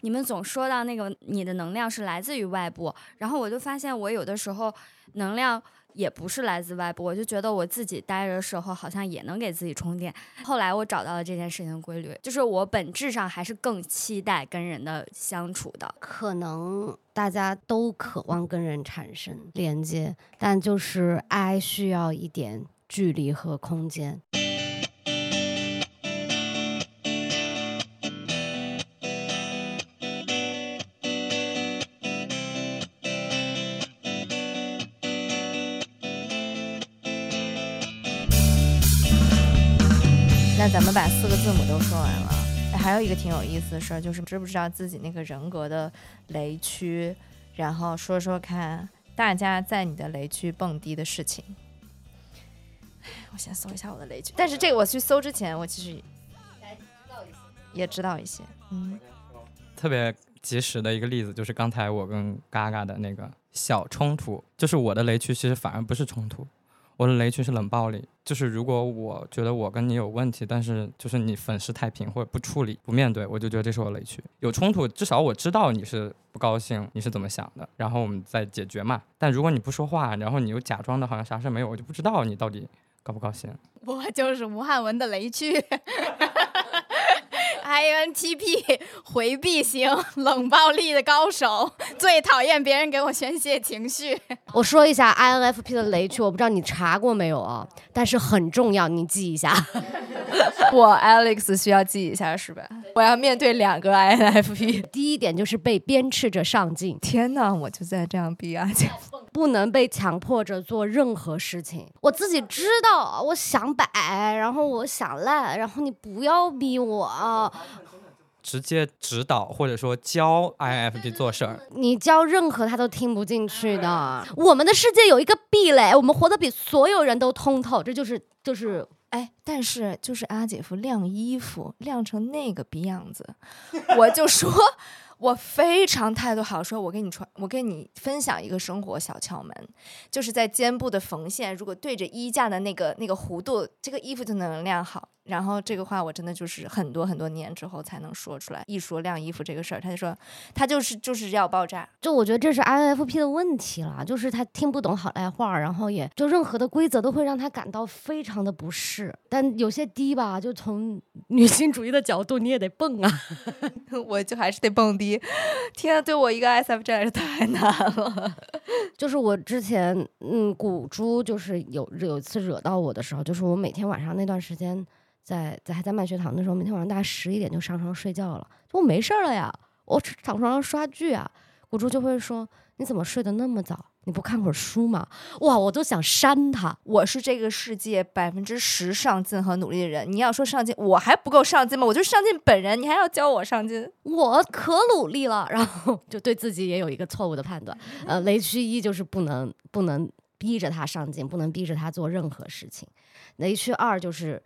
你们总说到那个你的能量是来自于外部，然后我就发现我有的时候能量。也不是来自外部，我就觉得我自己待着的时候好像也能给自己充电。后来我找到了这件事情的规律，就是我本质上还是更期待跟人的相处的。可能大家都渴望跟人产生连接，但就是爱需要一点距离和空间。那咱们把四个字母都说完了，还有一个挺有意思的事儿，就是知不知道自己那个人格的雷区，然后说说看大家在你的雷区蹦迪的事情。我先搜一下我的雷区，但是这个我去搜之前，我其实也知道一些，嗯，特别及时的一个例子就是刚才我跟嘎嘎的那个小冲突，就是我的雷区其实反而不是冲突。我的雷区是冷暴力，就是如果我觉得我跟你有问题，但是就是你粉饰太平或者不处理、不面对，我就觉得这是我雷区。有冲突，至少我知道你是不高兴，你是怎么想的，然后我们再解决嘛。但如果你不说话，然后你又假装的好像啥事没有，我就不知道你到底高不高兴。我就是吴汉文的雷区。INTP 回避型 冷暴力的高手，最讨厌别人给我宣泄情绪。我说一下 INFP 的雷区，我不知道你查过没有啊？但是很重要，你记一下。我 Alex 需要记一下是吧？我要面对两个 INFP。第一点就是被鞭笞着上进。天哪，我就在这样逼啊！不能被强迫着做任何事情。我自己知道，我想摆，然后我想烂，然后你不要逼我。直接指导或者说教 INFP 做事儿，你教任何他都听不进去的。我们的世界有一个壁垒，我们活得比所有人都通透，这就是就是哎，但是就是阿姐夫晾衣服晾成那个逼样子，我就说。我非常态度好，说我给你传，我给你分享一个生活小窍门，就是在肩部的缝线，如果对着衣架的那个那个弧度，这个衣服就能晾好。然后这个话我真的就是很多很多年之后才能说出来。一说晾衣服这个事儿，他就说他就是就是要爆炸。就我觉得这是 INFP 的问题了，就是他听不懂好赖话，然后也就任何的规则都会让他感到非常的不适。但有些低吧，就从女性主义的角度，你也得蹦啊，我就还是得蹦迪。天啊，对我一个 SF 真的是太难了。就是我之前，嗯，古珠就是有有一次惹到我的时候，就是我每天晚上那段时间，在在还在卖学堂的时候，每天晚上大概十一点就上床睡觉了，我没事儿了呀，我躺床上刷剧啊。古珠就会说：“你怎么睡得那么早？你不看会儿书吗？哇，我都想扇他。我是这个世界百分之十上进和努力的人。你要说上进，我还不够上进吗？我就上进本人，你还要教我上进？我可努力了，然后就对自己也有一个错误的判断。呃，雷区一就是不能不能逼着他上进，不能逼着他做任何事情。雷区二就是。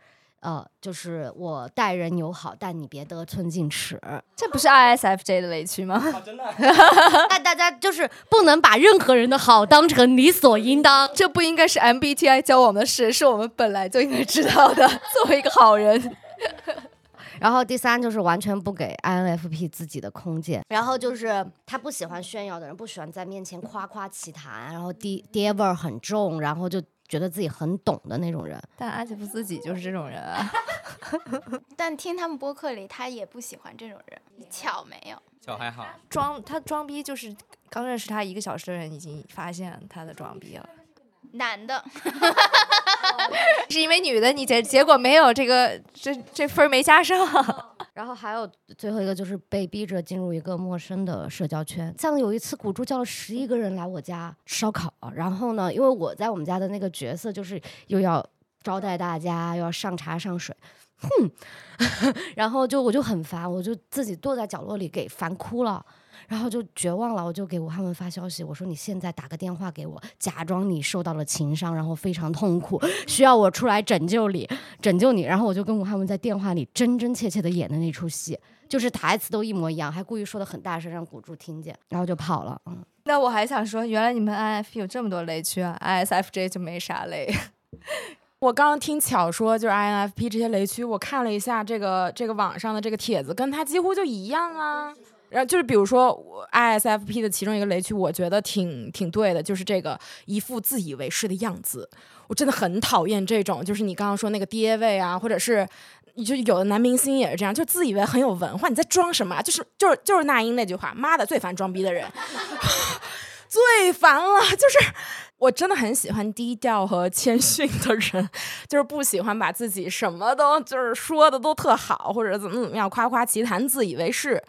呃，就是我待人友好，但你别得寸进尺。这不是 ISFJ 的雷区吗？真的。但大家就是不能把任何人的好当成理所应当，这不应该是 MBTI 教我们的事，是我们本来就应该知道的。作为一个好人。然后第三就是完全不给 INFP 自己的空间，然后就是他不喜欢炫耀的人，不喜欢在面前夸夸其谈，然后爹爹味儿很重，然后就。觉得自己很懂的那种人，但阿杰夫自己就是这种人啊。但听他们播客里，他也不喜欢这种人。巧没有？巧还好。装他装逼，就是刚认识他一个小时的人已经发现他的装逼了。男的，是因为女的，你结结果没有这个，这这分没加上。然后还有最后一个就是被逼着进入一个陌生的社交圈。像有一次，古珠叫了十一个人来我家烧烤，然后呢，因为我在我们家的那个角色就是又要招待大家，又要上茶上水，哼，然后就我就很烦，我就自己坐在角落里给烦哭了。然后就绝望了，我就给吴汉文发消息，我说你现在打个电话给我，假装你受到了情伤，然后非常痛苦，需要我出来拯救你，拯救你。然后我就跟吴汉文在电话里真真切切的演的那出戏，就是台词都一模一样，还故意说的很大声让古柱听见，然后就跑了。嗯，那我还想说，原来你们 INF 有这么多雷区啊，ISFJ 就没啥雷。我刚刚听巧说，就是 INFP 这些雷区，我看了一下这个这个网上的这个帖子，跟他几乎就一样啊。然后就是比如说，ISFP 的其中一个雷区，我觉得挺挺对的，就是这个一副自以为是的样子。我真的很讨厌这种，就是你刚刚说那个爹味啊，或者是，就有的男明星也是这样，就自以为很有文化，你在装什么？就是就是就是那英那句话，妈的最烦装逼的人，最烦了。就是我真的很喜欢低调和谦逊的人，就是不喜欢把自己什么都就是说的都特好，或者怎么怎么样夸夸其谈，自以为是。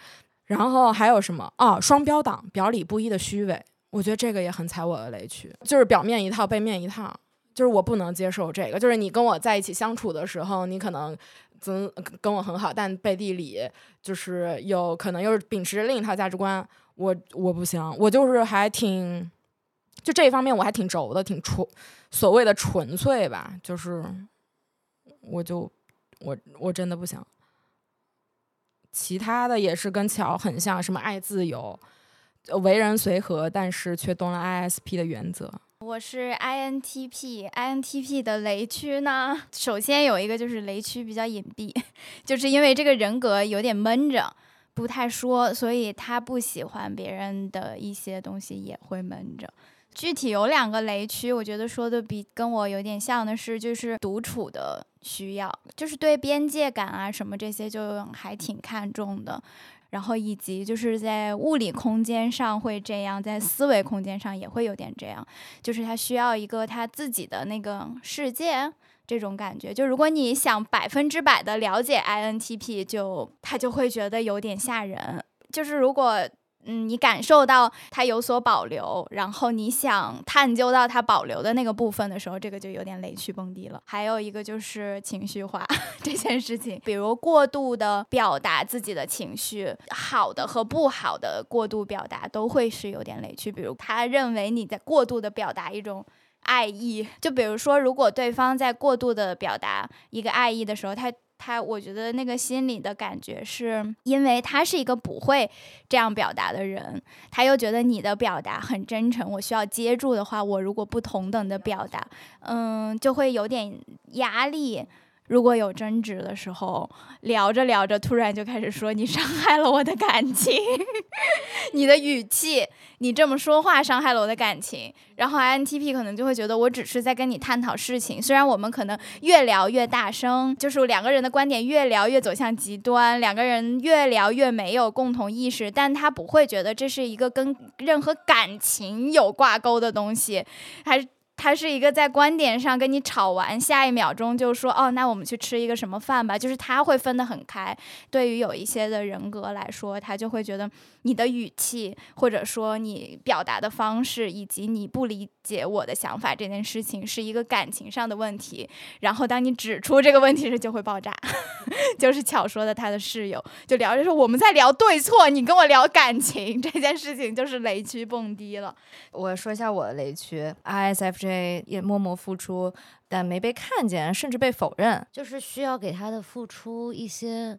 然后还有什么啊？双标党，表里不一的虚伪，我觉得这个也很踩我的雷区，就是表面一套，背面一套，就是我不能接受这个。就是你跟我在一起相处的时候，你可能怎跟我很好，但背地里就是有可能又是秉持着另一套价值观，我我不行，我就是还挺，就这一方面我还挺轴的，挺纯，所谓的纯粹吧，就是我就我我真的不行。其他的也是跟乔很像，什么爱自由，为人随和，但是却动了 ISP 的原则。我是 INTP，INTP 的雷区呢，首先有一个就是雷区比较隐蔽，就是因为这个人格有点闷着，不太说，所以他不喜欢别人的一些东西也会闷着。具体有两个雷区，我觉得说的比跟我有点像的是，就是独处的需要，就是对边界感啊什么这些就还挺看重的，然后以及就是在物理空间上会这样，在思维空间上也会有点这样，就是他需要一个他自己的那个世界这种感觉。就如果你想百分之百的了解 INTP，就他就会觉得有点吓人。就是如果。嗯，你感受到他有所保留，然后你想探究到他保留的那个部分的时候，这个就有点雷区蹦迪了。还有一个就是情绪化 这件事情，比如过度的表达自己的情绪，好的和不好的过度表达都会是有点雷区。比如他认为你在过度的表达一种爱意，就比如说如果对方在过度的表达一个爱意的时候，他。他，我觉得那个心里的感觉是，因为他是一个不会这样表达的人，他又觉得你的表达很真诚，我需要接住的话，我如果不同等的表达，嗯，就会有点压力。如果有争执的时候，聊着聊着，突然就开始说你伤害了我的感情，你的语气，你这么说话伤害了我的感情。然后 INTP 可能就会觉得我只是在跟你探讨事情，虽然我们可能越聊越大声，就是两个人的观点越聊越走向极端，两个人越聊越没有共同意识，但他不会觉得这是一个跟任何感情有挂钩的东西，还是。他是一个在观点上跟你吵完，下一秒钟就说哦，那我们去吃一个什么饭吧，就是他会分得很开。对于有一些的人格来说，他就会觉得你的语气，或者说你表达的方式，以及你不理解我的想法这件事情，是一个感情上的问题。然后当你指出这个问题时，就会爆炸。就是巧说的，他的室友就聊着说我们在聊对错，你跟我聊感情这件事情，就是雷区蹦迪了。我说一下我的雷区，ISFJ 也默默付出，但没被看见，甚至被否认。就是需要给他的付出一些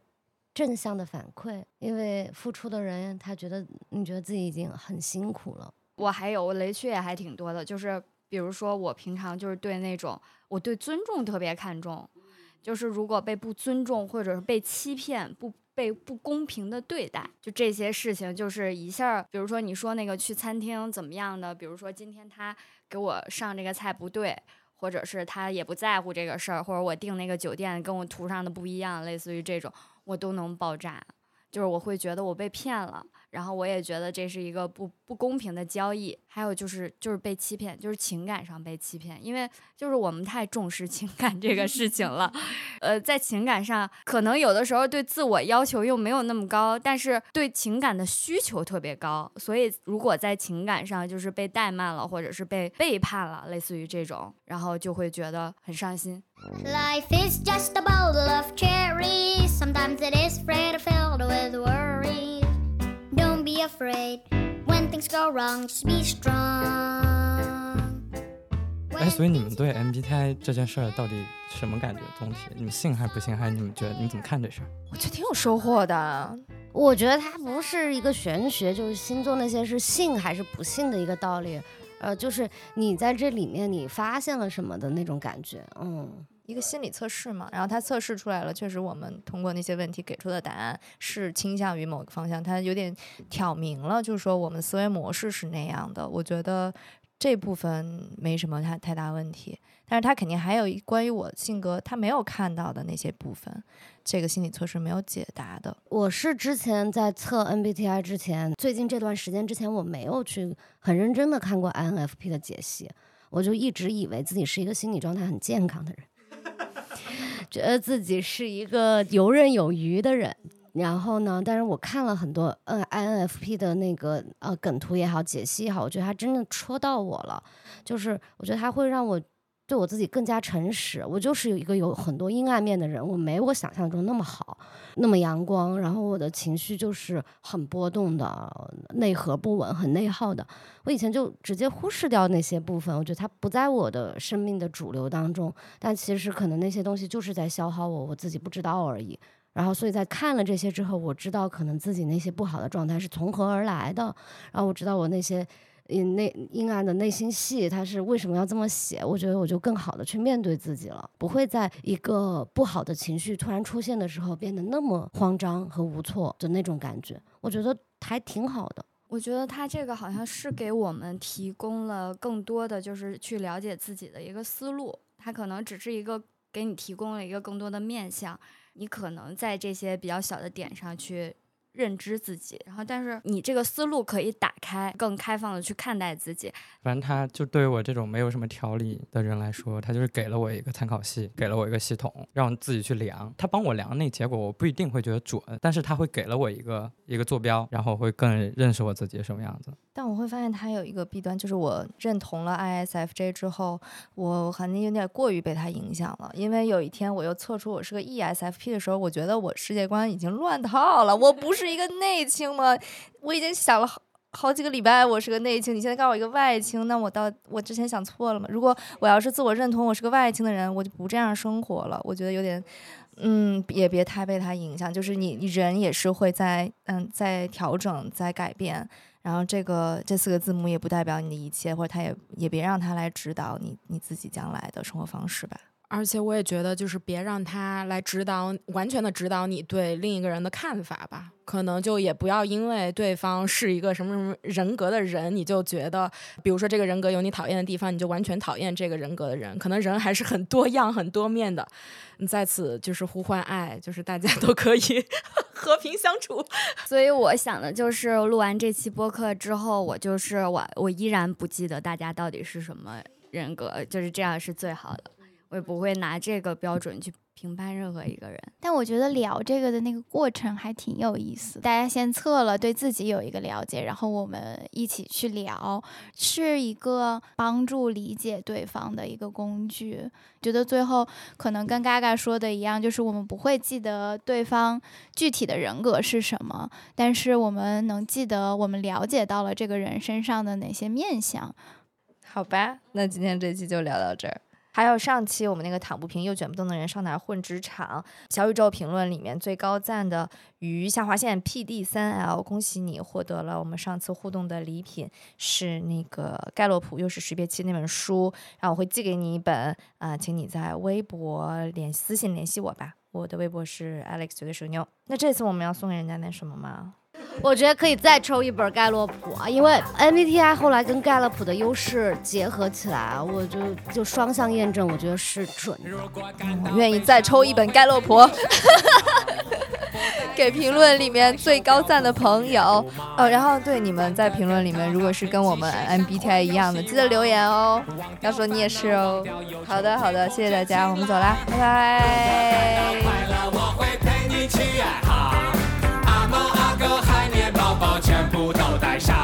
正向的反馈，因为付出的人他觉得你觉得自己已经很辛苦了。我还有我雷区也还挺多的，就是比如说我平常就是对那种我对尊重特别看重，就是如果被不尊重或者是被欺骗不。被不公平的对待，就这些事情，就是一下，比如说你说那个去餐厅怎么样的，比如说今天他给我上这个菜不对，或者是他也不在乎这个事儿，或者我订那个酒店跟我图上的不一样，类似于这种，我都能爆炸，就是我会觉得我被骗了。然后我也觉得这是一个不不公平的交易，还有就是就是被欺骗，就是情感上被欺骗，因为就是我们太重视情感这个事情了，呃，在情感上可能有的时候对自我要求又没有那么高，但是对情感的需求特别高，所以如果在情感上就是被怠慢了，或者是被背叛了，类似于这种，然后就会觉得很伤心。Life is just a bowl of cherries. Sometimes it is filled with. Afraid when things go wrong. Just be strong. 哎，所以你们对 MBTI 这件事儿到底什么感觉？总体你们信还是不信？还是你们觉得你们怎么看这事儿？我觉得挺有收获的。我觉得它不是一个玄学，就是星座那些是信还是不信的一个道理。呃，就是你在这里面你发现了什么的那种感觉。嗯。一个心理测试嘛，然后他测试出来了，确实我们通过那些问题给出的答案是倾向于某个方向，他有点挑明了，就是说我们思维模式是那样的。我觉得这部分没什么太太大问题，但是他肯定还有关于我性格他没有看到的那些部分，这个心理测试没有解答的。我是之前在测 MBTI 之前，最近这段时间之前我没有去很认真的看过 INFP 的解析，我就一直以为自己是一个心理状态很健康的人。觉得自己是一个游刃有余的人，然后呢，但是我看了很多嗯 INFP 的那个呃梗图也好，解析也好，我觉得他真的戳到我了，就是我觉得他会让我。对我自己更加诚实，我就是有一个有很多阴暗面的人，我没我想象中那么好，那么阳光，然后我的情绪就是很波动的，内核不稳，很内耗的。我以前就直接忽视掉那些部分，我觉得它不在我的生命的主流当中，但其实可能那些东西就是在消耗我，我自己不知道而已。然后，所以在看了这些之后，我知道可能自己那些不好的状态是从何而来的，然后我知道我那些。内阴暗的内心戏，他是为什么要这么写？我觉得我就更好的去面对自己了，不会在一个不好的情绪突然出现的时候变得那么慌张和无措的那种感觉。我觉得还挺好的。我觉得他这个好像是给我们提供了更多的就是去了解自己的一个思路。他可能只是一个给你提供了一个更多的面向，你可能在这些比较小的点上去。认知自己，然后但是你这个思路可以打开，更开放的去看待自己。反正他就对于我这种没有什么条理的人来说，他就是给了我一个参考系，给了我一个系统，让我自己去量。他帮我量那结果，我不一定会觉得准，但是他会给了我一个一个坐标，然后会更认识我自己什么样子。但我会发现他有一个弊端，就是我认同了 ISFJ 之后，我可能有点过于被他影响了。因为有一天我又测出我是个 ESFP 的时候，我觉得我世界观已经乱套了。我不是一个内倾吗？我已经想了好好几个礼拜，我是个内倾。你现在告诉我一个外倾，那我到我之前想错了吗？如果我要是自我认同我是个外倾的人，我就不这样生活了。我觉得有点，嗯，也别太被他影响。就是你，你人也是会在嗯在调整，在改变。然后这个这四个字母也不代表你的一切，或者他也也别让他来指导你你自己将来的生活方式吧。而且我也觉得，就是别让他来指导，完全的指导你对另一个人的看法吧。可能就也不要因为对方是一个什么什么人格的人，你就觉得，比如说这个人格有你讨厌的地方，你就完全讨厌这个人格的人。可能人还是很多样、很多面的。在此就是呼唤爱，就是大家都可以 和平相处。所以我想的就是，录完这期播客之后，我就是我，我依然不记得大家到底是什么。人格，就是这样是最好的。我也不会拿这个标准去评判任何一个人。但我觉得聊这个的那个过程还挺有意思。大家先测了，对自己有一个了解，然后我们一起去聊，是一个帮助理解对方的一个工具。觉得最后可能跟嘎嘎说的一样，就是我们不会记得对方具体的人格是什么，但是我们能记得我们了解到了这个人身上的哪些面相。好吧，那今天这期就聊到这儿。还有上期我们那个躺不平又卷不动的人上哪混职场？小宇宙评论里面最高赞的鱼下划线 P D 三 L，恭喜你获得了我们上次互动的礼品，是那个盖洛普又是识别器那本书，然后我会寄给你一本啊，请你在微博联私信联系我吧，我的微博是 Alex 绝对是个妞。那这次我们要送给人家那什么吗？我觉得可以再抽一本盖洛普啊，因为 MBTI 后来跟盖洛普的优势结合起来，我就就双向验证，我觉得是准的。我愿意再抽一本盖洛普，给评论里面最高赞的朋友哦。然后对你们在评论里面，如果是跟我们 MBTI 一样的，记得留言哦，要说你也是哦。好的好的，谢谢大家，我们走啦，拜拜。全部都带上。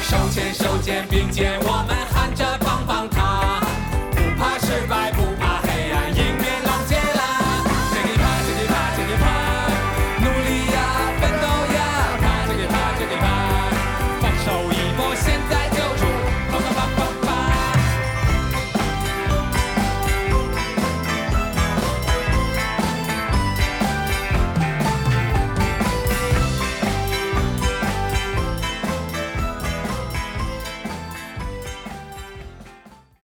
手牵手肩并肩我们喊着